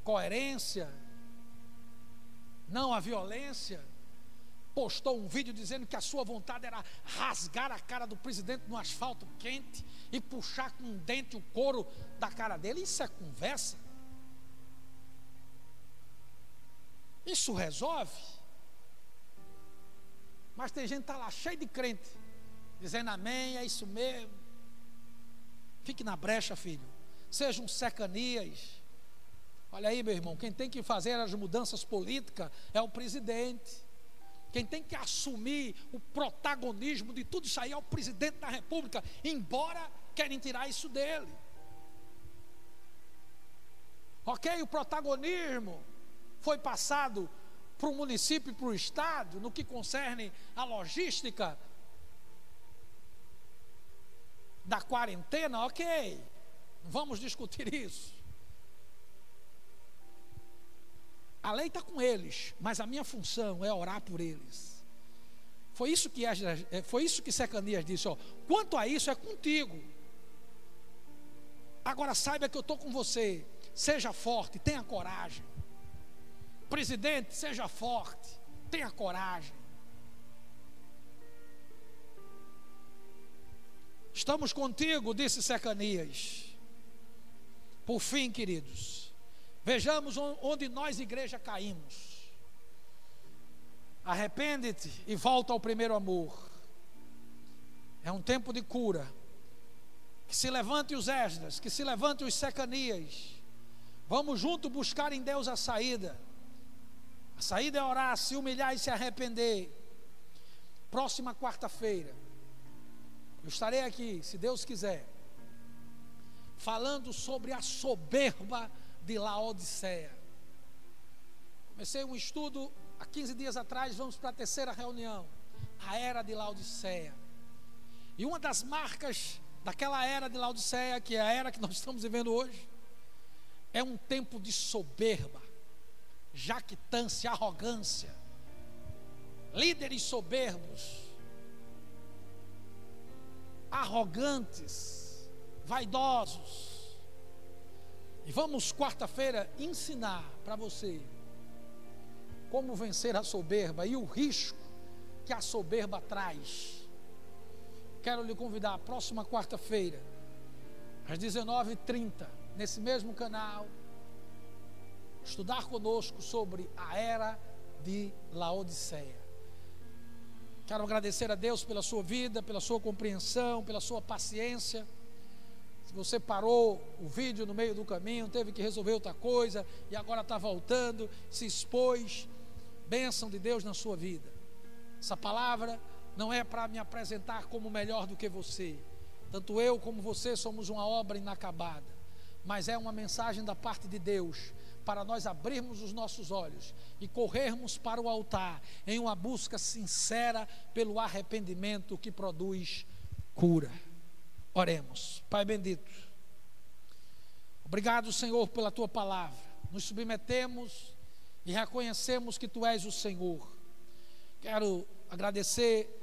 coerência, não a violência, postou um vídeo dizendo que a sua vontade era rasgar a cara do presidente no asfalto quente e puxar com um dente o couro da cara dele. Isso é conversa? Isso resolve? Mas tem gente que está lá cheio de crente, dizendo amém, é isso mesmo. Fique na brecha, filho. Sejam secanias. Olha aí, meu irmão, quem tem que fazer as mudanças políticas é o presidente. Quem tem que assumir o protagonismo de tudo isso aí é o presidente da República, embora querem tirar isso dele. Ok? O protagonismo foi passado para o município e para o estado no que concerne a logística da quarentena, ok, vamos discutir isso. A lei está com eles, mas a minha função é orar por eles. Foi isso que, é, foi isso que Secanias disse: ó, quanto a isso é contigo. Agora saiba que eu estou com você. Seja forte, tenha coragem. Presidente, seja forte, tenha coragem. Estamos contigo, disse Secanias. Por fim, queridos, vejamos onde nós, igreja, caímos. Arrepende-te e volta ao primeiro amor. É um tempo de cura. Que se levante os Esdras, que se levante os Secanias. Vamos junto buscar em Deus a saída. A saída é orar, se humilhar e se arrepender. Próxima quarta-feira eu estarei aqui, se Deus quiser, falando sobre a soberba de Laodiceia. Comecei um estudo há 15 dias atrás, vamos para a terceira reunião, a era de Laodiceia. E uma das marcas daquela era de Laodiceia, que é a era que nós estamos vivendo hoje, é um tempo de soberba, jactância, arrogância, líderes soberbos arrogantes, vaidosos. E vamos quarta-feira ensinar para você como vencer a soberba e o risco que a soberba traz. Quero lhe convidar próxima quarta-feira, às 19h30, nesse mesmo canal, estudar conosco sobre a era de Laodiceia. Quero agradecer a Deus pela sua vida, pela sua compreensão, pela sua paciência. Se você parou o vídeo no meio do caminho, teve que resolver outra coisa e agora está voltando, se expôs, bênção de Deus na sua vida. Essa palavra não é para me apresentar como melhor do que você. Tanto eu como você somos uma obra inacabada, mas é uma mensagem da parte de Deus para nós abrirmos os nossos olhos e corrermos para o altar em uma busca sincera pelo arrependimento que produz cura. Oremos. Pai bendito, obrigado, Senhor, pela tua palavra. Nos submetemos e reconhecemos que tu és o Senhor. Quero agradecer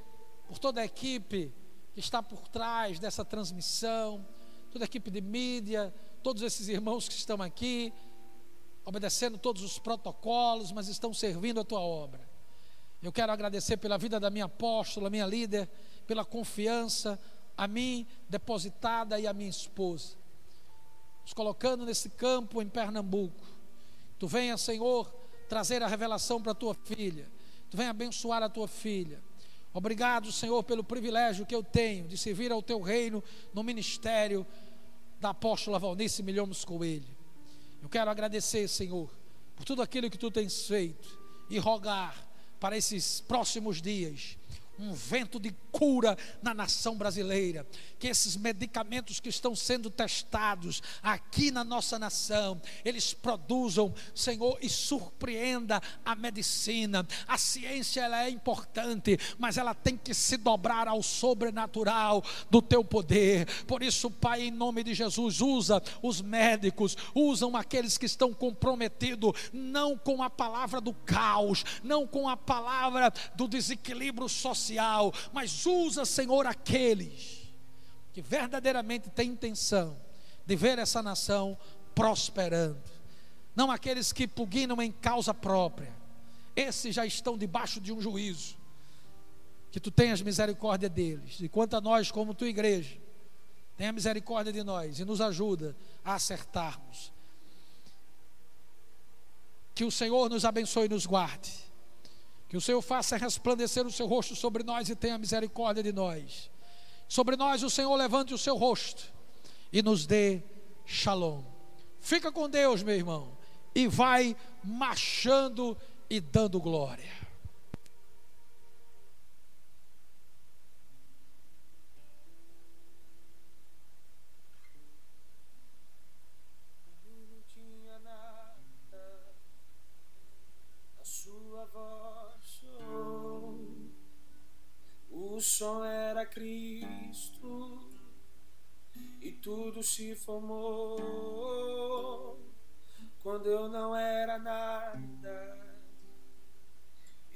por toda a equipe que está por trás dessa transmissão, toda a equipe de mídia, todos esses irmãos que estão aqui obedecendo todos os protocolos, mas estão servindo a tua obra. Eu quero agradecer pela vida da minha apóstola, minha líder, pela confiança a mim depositada e a minha esposa. Nos colocando nesse campo em Pernambuco. Tu venha, Senhor, trazer a revelação para a tua filha. Tu vem abençoar a tua filha. Obrigado, Senhor, pelo privilégio que eu tenho de servir ao teu reino no ministério da apóstola Valnice Milhomos Coelho. Eu quero agradecer, Senhor, por tudo aquilo que tu tens feito e rogar para esses próximos dias um vento de cura na nação brasileira, que esses medicamentos que estão sendo testados aqui na nossa nação, eles produzam, Senhor, e surpreenda a medicina. A ciência ela é importante, mas ela tem que se dobrar ao sobrenatural do teu poder. Por isso, Pai, em nome de Jesus, usa os médicos, usam aqueles que estão comprometidos não com a palavra do caos, não com a palavra do desequilíbrio social, mas usa, Senhor, aqueles que verdadeiramente têm intenção de ver essa nação prosperando, não aqueles que pugnam em causa própria, esses já estão debaixo de um juízo. Que tu tenhas misericórdia deles, e quanto a nós, como tua igreja, tenha misericórdia de nós e nos ajuda a acertarmos. Que o Senhor nos abençoe e nos guarde. Que o Senhor faça resplandecer o seu rosto sobre nós e tenha misericórdia de nós. Sobre nós o Senhor levante o seu rosto e nos dê shalom. Fica com Deus, meu irmão, e vai marchando e dando glória. O som era Cristo e tudo se formou quando eu não era nada.